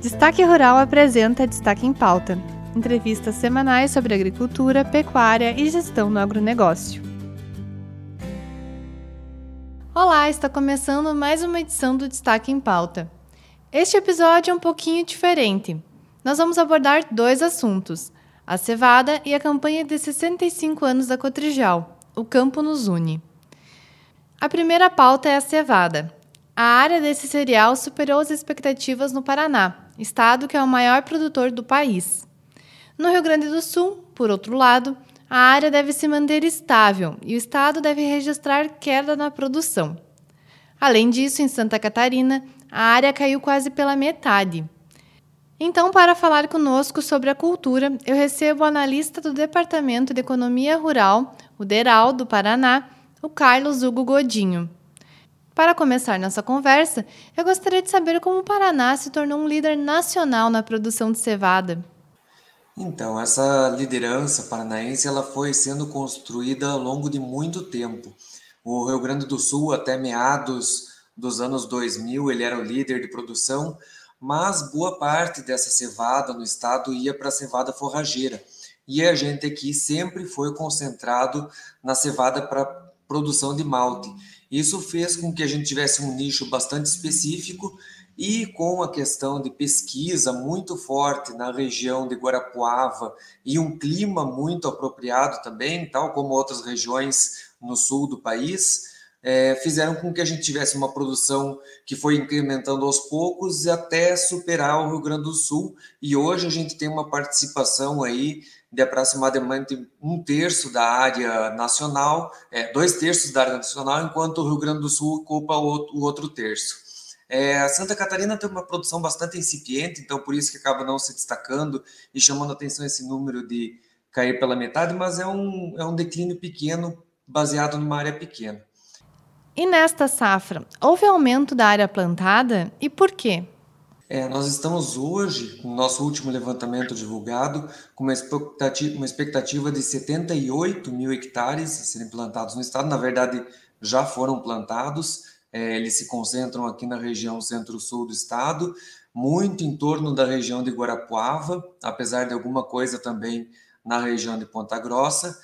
Destaque Rural apresenta Destaque em Pauta. Entrevistas semanais sobre agricultura, pecuária e gestão no agronegócio. Olá, está começando mais uma edição do Destaque em Pauta. Este episódio é um pouquinho diferente. Nós vamos abordar dois assuntos: a cevada e a campanha de 65 anos da Cotrijal, O Campo nos Une. A primeira pauta é a cevada. A área desse cereal superou as expectativas no Paraná, estado que é o maior produtor do país. No Rio Grande do Sul, por outro lado, a área deve se manter estável e o estado deve registrar queda na produção. Além disso, em Santa Catarina, a área caiu quase pela metade. Então, para falar conosco sobre a cultura, eu recebo o analista do Departamento de Economia Rural, o DERAL, do Paraná, o Carlos Hugo Godinho. Para começar nossa conversa, eu gostaria de saber como o Paraná se tornou um líder nacional na produção de cevada. Então, essa liderança paranaense ela foi sendo construída ao longo de muito tempo. O Rio Grande do Sul, até meados dos anos 2000, ele era o líder de produção, mas boa parte dessa cevada no estado ia para a cevada forrageira. E a gente aqui sempre foi concentrado na cevada para produção de malte. Isso fez com que a gente tivesse um nicho bastante específico e com a questão de pesquisa muito forte na região de Guarapuava e um clima muito apropriado também, tal como outras regiões no sul do país, é, fizeram com que a gente tivesse uma produção que foi incrementando aos poucos até superar o Rio Grande do Sul. E hoje a gente tem uma participação aí de aproximadamente um terço da área nacional, é, dois terços da área nacional, enquanto o Rio Grande do Sul ocupa o, outro terço. É, Santa Catarina tem uma produção bastante incipiente, então por isso que acaba não se destacando e chamando atenção esse número de cair pela metade, mas é um, é um declínio pequeno baseado numa área pequena. E nesta safra, houve aumento da área plantada e por quê? É, nós estamos hoje, no nosso último levantamento divulgado, com uma expectativa, uma expectativa de 78 mil hectares a serem plantados no estado. Na verdade, já foram plantados, é, eles se concentram aqui na região centro-sul do estado, muito em torno da região de Guarapuava, apesar de alguma coisa também na região de Ponta Grossa,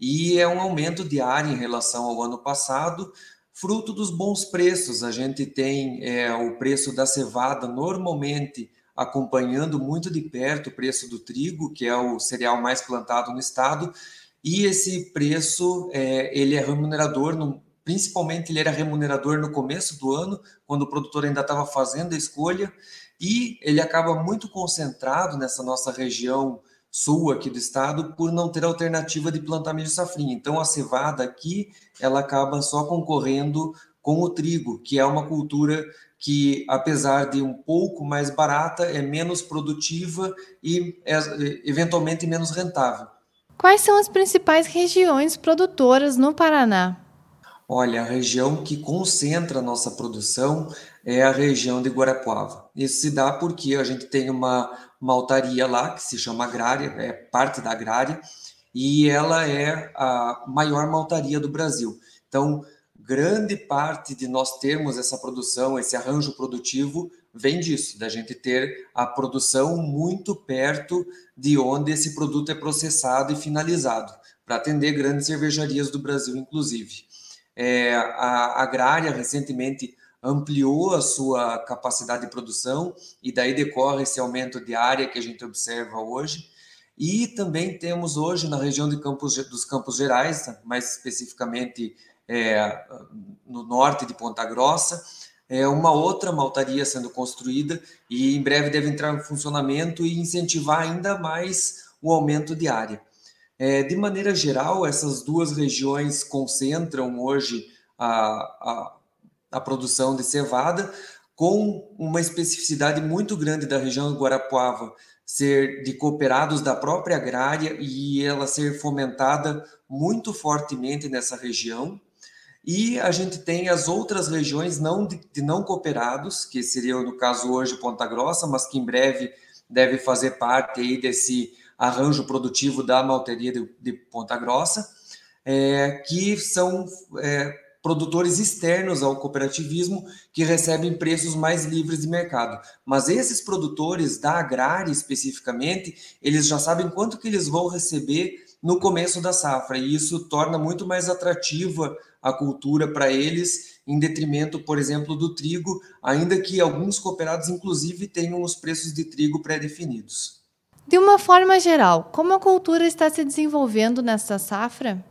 e é um aumento de área em relação ao ano passado, fruto dos bons preços. A gente tem é, o preço da cevada normalmente acompanhando muito de perto o preço do trigo, que é o cereal mais plantado no estado, e esse preço é, ele é remunerador, no, principalmente ele era remunerador no começo do ano, quando o produtor ainda estava fazendo a escolha, e ele acaba muito concentrado nessa nossa região sul aqui do estado por não ter alternativa de plantar milho safrinha. Então a cevada aqui ela acaba só concorrendo com o trigo, que é uma cultura que apesar de um pouco mais barata é menos produtiva e é eventualmente menos rentável. Quais são as principais regiões produtoras no Paraná? Olha, a região que concentra a nossa produção é a região de Guarapuava. Isso se dá porque a gente tem uma uma altaria lá, que se chama Agrária, é parte da Agrária, e ela é a maior maltaria do Brasil. Então, grande parte de nós termos essa produção, esse arranjo produtivo, vem disso, da gente ter a produção muito perto de onde esse produto é processado e finalizado, para atender grandes cervejarias do Brasil, inclusive. É, a Agrária recentemente ampliou a sua capacidade de produção e daí decorre esse aumento de área que a gente observa hoje. E também temos hoje na região de Campos, dos Campos Gerais, mais especificamente é, no norte de Ponta Grossa, é uma outra maltaria sendo construída e em breve deve entrar em funcionamento e incentivar ainda mais o aumento de área. É, de maneira geral, essas duas regiões concentram hoje a, a a produção de cevada, com uma especificidade muito grande da região do Guarapuava ser de cooperados da própria agrária e ela ser fomentada muito fortemente nessa região. E a gente tem as outras regiões não de, de não cooperados, que seriam no caso hoje Ponta Grossa, mas que em breve deve fazer parte aí desse arranjo produtivo da malteria de, de Ponta Grossa, é, que são é, produtores externos ao cooperativismo que recebem preços mais livres de mercado. Mas esses produtores da agrária especificamente, eles já sabem quanto que eles vão receber no começo da safra, e isso torna muito mais atrativa a cultura para eles, em detrimento, por exemplo, do trigo, ainda que alguns cooperados, inclusive, tenham os preços de trigo pré-definidos. De uma forma geral, como a cultura está se desenvolvendo nesta safra?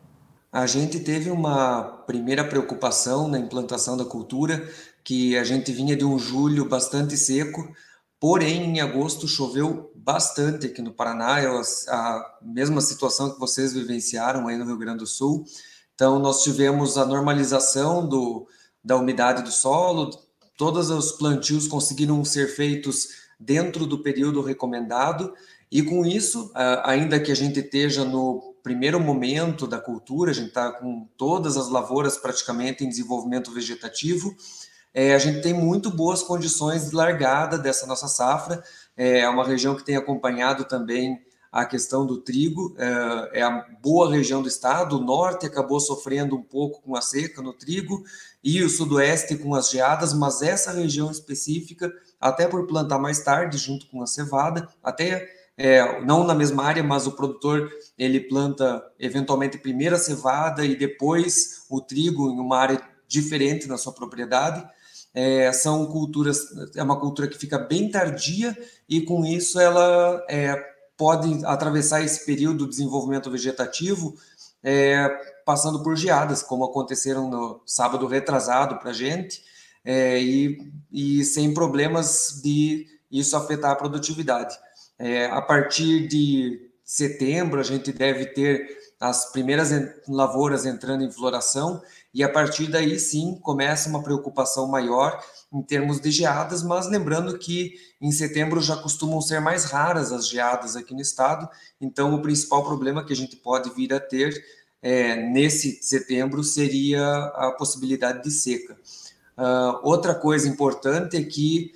A gente teve uma primeira preocupação na implantação da cultura, que a gente vinha de um julho bastante seco, porém em agosto choveu bastante aqui no Paraná, é a mesma situação que vocês vivenciaram aí no Rio Grande do Sul. Então nós tivemos a normalização do, da umidade do solo, todos os plantios conseguiram ser feitos dentro do período recomendado, e com isso, ainda que a gente esteja no primeiro momento da cultura, a gente está com todas as lavouras praticamente em desenvolvimento vegetativo. É, a gente tem muito boas condições de largada dessa nossa safra. É, é uma região que tem acompanhado também a questão do trigo. É, é a boa região do estado. O norte acabou sofrendo um pouco com a seca no trigo e o sudoeste com as geadas, mas essa região específica, até por plantar mais tarde, junto com a cevada, até é, não na mesma área, mas o produtor ele planta eventualmente primeiro a cevada e depois o trigo em uma área diferente na sua propriedade. É, são culturas, é uma cultura que fica bem tardia e com isso ela é, pode atravessar esse período de desenvolvimento vegetativo é, passando por geadas, como aconteceram no sábado retrasado para a gente, é, e, e sem problemas de isso afetar a produtividade. É, a partir de setembro, a gente deve ter as primeiras lavouras entrando em floração, e a partir daí sim começa uma preocupação maior em termos de geadas, mas lembrando que em setembro já costumam ser mais raras as geadas aqui no estado, então o principal problema que a gente pode vir a ter é, nesse setembro seria a possibilidade de seca. Uh, outra coisa importante é que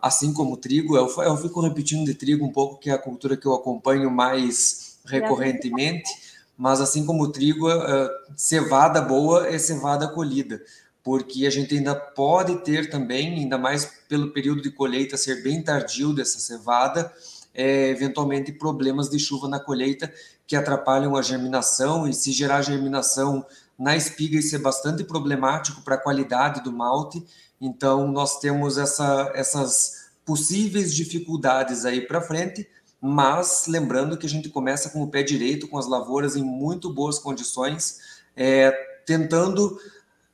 assim como trigo, eu, eu fico repetindo de trigo um pouco, que é a cultura que eu acompanho mais recorrentemente, mas assim como trigo, uh, cevada boa é cevada colhida, porque a gente ainda pode ter também, ainda mais pelo período de colheita ser bem tardio dessa cevada, é, eventualmente problemas de chuva na colheita que atrapalham a germinação, e se gerar germinação na espiga, isso é bastante problemático para a qualidade do malte, então, nós temos essa, essas possíveis dificuldades aí para frente, mas lembrando que a gente começa com o pé direito, com as lavouras em muito boas condições, é, tentando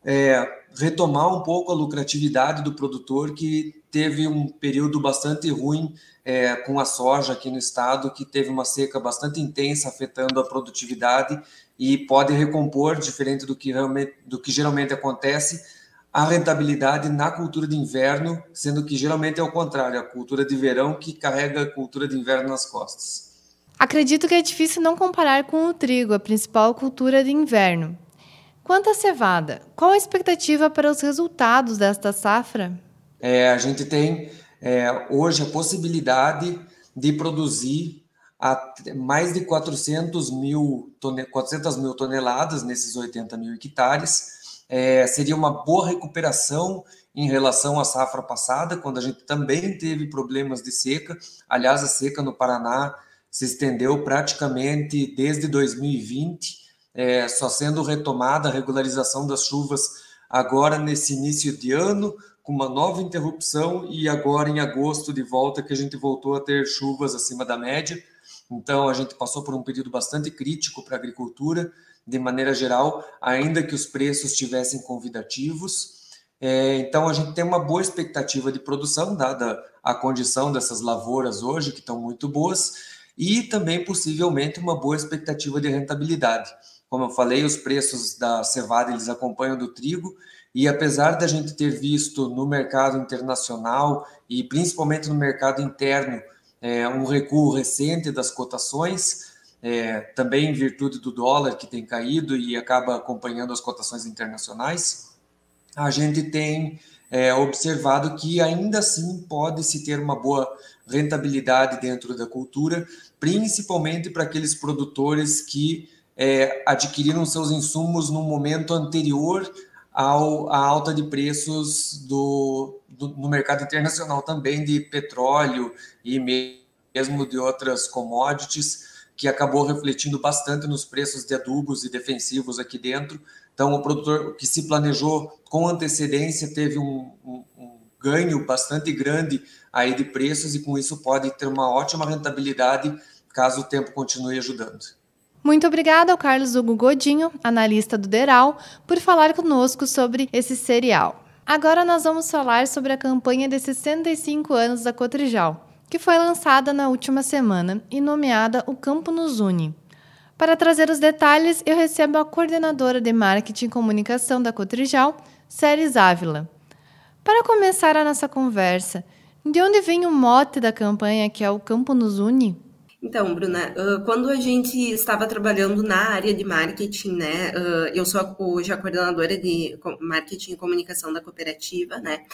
é, retomar um pouco a lucratividade do produtor que teve um período bastante ruim é, com a soja aqui no estado, que teve uma seca bastante intensa afetando a produtividade e pode recompor, diferente do que, do que geralmente acontece, a rentabilidade na cultura de inverno, sendo que geralmente é o contrário, a cultura de verão que carrega a cultura de inverno nas costas. Acredito que é difícil não comparar com o trigo, a principal cultura de inverno. Quanto à cevada, qual a expectativa para os resultados desta safra? É, a gente tem é, hoje a possibilidade de produzir mais de 400 mil, 400 mil toneladas nesses 80 mil hectares, é, seria uma boa recuperação em relação à safra passada, quando a gente também teve problemas de seca. Aliás, a seca no Paraná se estendeu praticamente desde 2020, é, só sendo retomada a regularização das chuvas agora nesse início de ano, com uma nova interrupção, e agora em agosto de volta que a gente voltou a ter chuvas acima da média. Então, a gente passou por um período bastante crítico para a agricultura de maneira geral, ainda que os preços estivessem convidativos. É, então, a gente tem uma boa expectativa de produção, dada a condição dessas lavouras hoje, que estão muito boas, e também, possivelmente, uma boa expectativa de rentabilidade. Como eu falei, os preços da cevada eles acompanham do trigo, e apesar da gente ter visto no mercado internacional e principalmente no mercado interno é, um recuo recente das cotações, é, também em virtude do dólar que tem caído e acaba acompanhando as cotações internacionais, a gente tem é, observado que ainda assim pode-se ter uma boa rentabilidade dentro da cultura, principalmente para aqueles produtores que é, adquiriram seus insumos no momento anterior ao, à alta de preços do, do, no mercado internacional também de petróleo e mesmo de outras commodities, que acabou refletindo bastante nos preços de adubos e defensivos aqui dentro. Então, o produtor que se planejou com antecedência teve um, um, um ganho bastante grande aí de preços e com isso pode ter uma ótima rentabilidade caso o tempo continue ajudando. Muito obrigada ao Carlos Hugo Godinho, analista do Deral, por falar conosco sobre esse cereal. Agora nós vamos falar sobre a campanha de 65 anos da Cotrijal, que foi lançada na última semana e nomeada O Campo nos Une. Para trazer os detalhes, eu recebo a coordenadora de marketing e comunicação da Cotrijal, Séries Ávila. Para começar a nossa conversa, de onde vem o mote da campanha que é o Campo nos Une? Então, Bruna, quando a gente estava trabalhando na área de marketing, né, eu sou hoje a coordenadora de marketing e comunicação da cooperativa, né,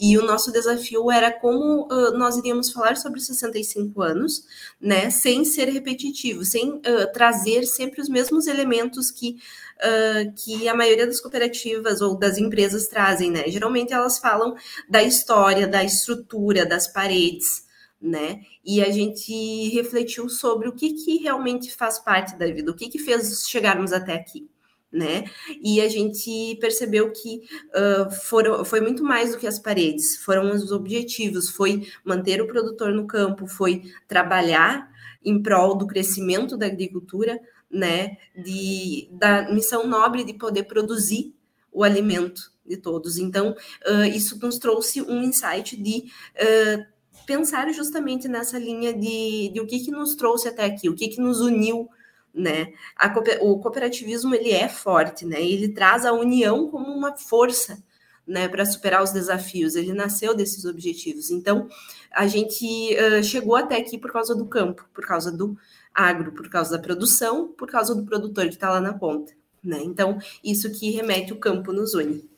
e o nosso desafio era como nós iríamos falar sobre 65 anos, né, sem ser repetitivo, sem trazer sempre os mesmos elementos que Uh, que a maioria das cooperativas ou das empresas trazem, né? Geralmente elas falam da história, da estrutura, das paredes, né? E a gente refletiu sobre o que, que realmente faz parte da vida, o que, que fez chegarmos até aqui. Né? E a gente percebeu que uh, foram, foi muito mais do que as paredes, foram os objetivos, foi manter o produtor no campo, foi trabalhar em prol do crescimento da agricultura, né? De, da missão nobre de poder produzir o alimento de todos. Então, uh, isso nos trouxe um insight de uh, pensar justamente nessa linha de, de o que, que nos trouxe até aqui, o que, que nos uniu, né? A, o cooperativismo ele é forte, né? Ele traz a união como uma força, né, para superar os desafios. Ele nasceu desses objetivos. Então, a gente uh, chegou até aqui por causa do campo, por causa do agro, por causa da produção, por causa do produtor que está lá na ponta, né? Então, isso que remete o campo nos une.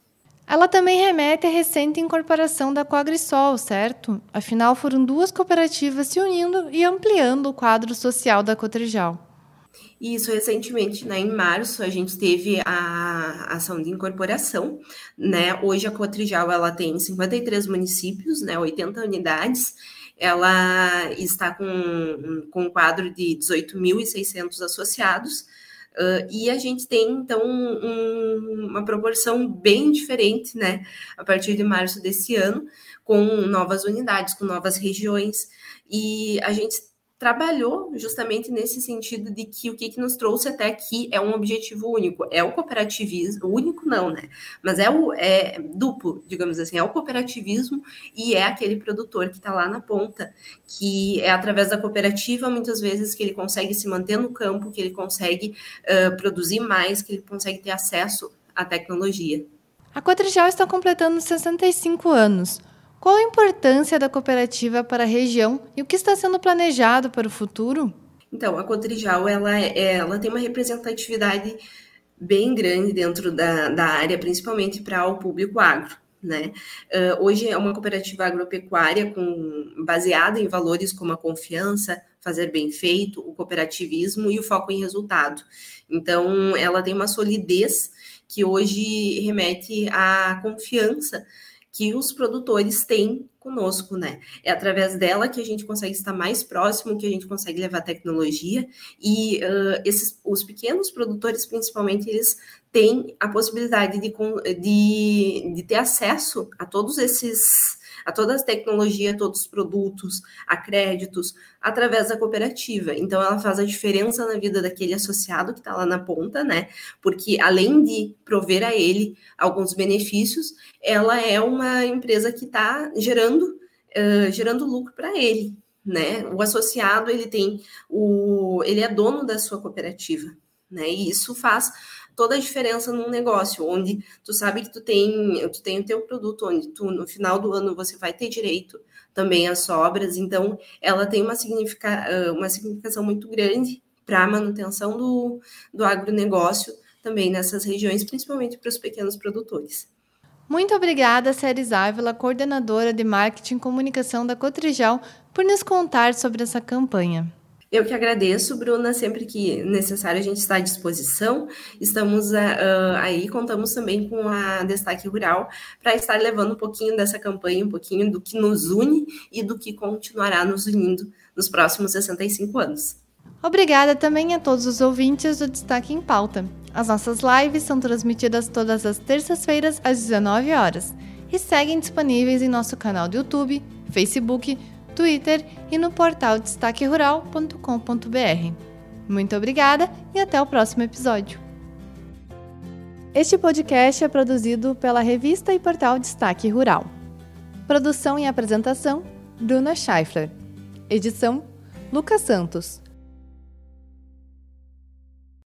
Ela também remete à recente incorporação da Coagrisol, certo? Afinal, foram duas cooperativas se unindo e ampliando o quadro social da Cotrijal. Isso, recentemente, né, em março, a gente teve a ação de incorporação, né? Hoje a Cotrijal, ela tem 53 municípios, né, 80 unidades, ela está com, com um quadro de 18.600 associados, Uh, e a gente tem, então, um, uma proporção bem diferente, né, a partir de março desse ano, com novas unidades, com novas regiões, e a gente trabalhou justamente nesse sentido de que o que, que nos trouxe até aqui é um objetivo único, é o cooperativismo, único não, né? Mas é o é duplo, digamos assim, é o cooperativismo e é aquele produtor que está lá na ponta, que é através da cooperativa muitas vezes que ele consegue se manter no campo, que ele consegue uh, produzir mais, que ele consegue ter acesso à tecnologia. A Cotrijal está completando 65 anos. Qual a importância da cooperativa para a região e o que está sendo planejado para o futuro? Então, a Cotrijal ela, é, ela tem uma representatividade bem grande dentro da, da área, principalmente para o público agro. Né? Uh, hoje é uma cooperativa agropecuária com, baseada em valores como a confiança, fazer bem feito, o cooperativismo e o foco em resultado. Então, ela tem uma solidez que hoje remete à confiança que os produtores têm conosco, né? É através dela que a gente consegue estar mais próximo, que a gente consegue levar tecnologia e uh, esses, os pequenos produtores, principalmente, eles têm a possibilidade de, de, de ter acesso a todos esses a toda a tecnologia, a todos os produtos, a créditos, através da cooperativa. Então, ela faz a diferença na vida daquele associado que está lá na ponta, né? Porque além de prover a ele alguns benefícios, ela é uma empresa que está gerando, uh, gerando lucro para ele. Né? O associado ele tem o ele é dono da sua cooperativa, né? E isso faz toda a diferença num negócio, onde tu sabe que tu tem, tu tem o teu produto, onde tu, no final do ano, você vai ter direito também às sobras, então ela tem uma, significa, uma significação muito grande para a manutenção do, do agronegócio também nessas regiões, principalmente para os pequenos produtores. Muito obrigada, Séries Ávila, coordenadora de marketing e comunicação da Cotrijal, por nos contar sobre essa campanha. Eu que agradeço, Bruna, sempre que necessário a gente está à disposição. Estamos uh, aí, contamos também com a Destaque Rural para estar levando um pouquinho dessa campanha, um pouquinho do que nos une e do que continuará nos unindo nos próximos 65 anos. Obrigada também a todos os ouvintes do Destaque em Pauta. As nossas lives são transmitidas todas as terças-feiras às 19 horas e seguem disponíveis em nosso canal do YouTube, Facebook, Twitter e no portal destaquerural.com.br. Muito obrigada e até o próximo episódio. Este podcast é produzido pela revista e portal Destaque Rural. Produção e apresentação: Bruna Scheifler. Edição: Lucas Santos.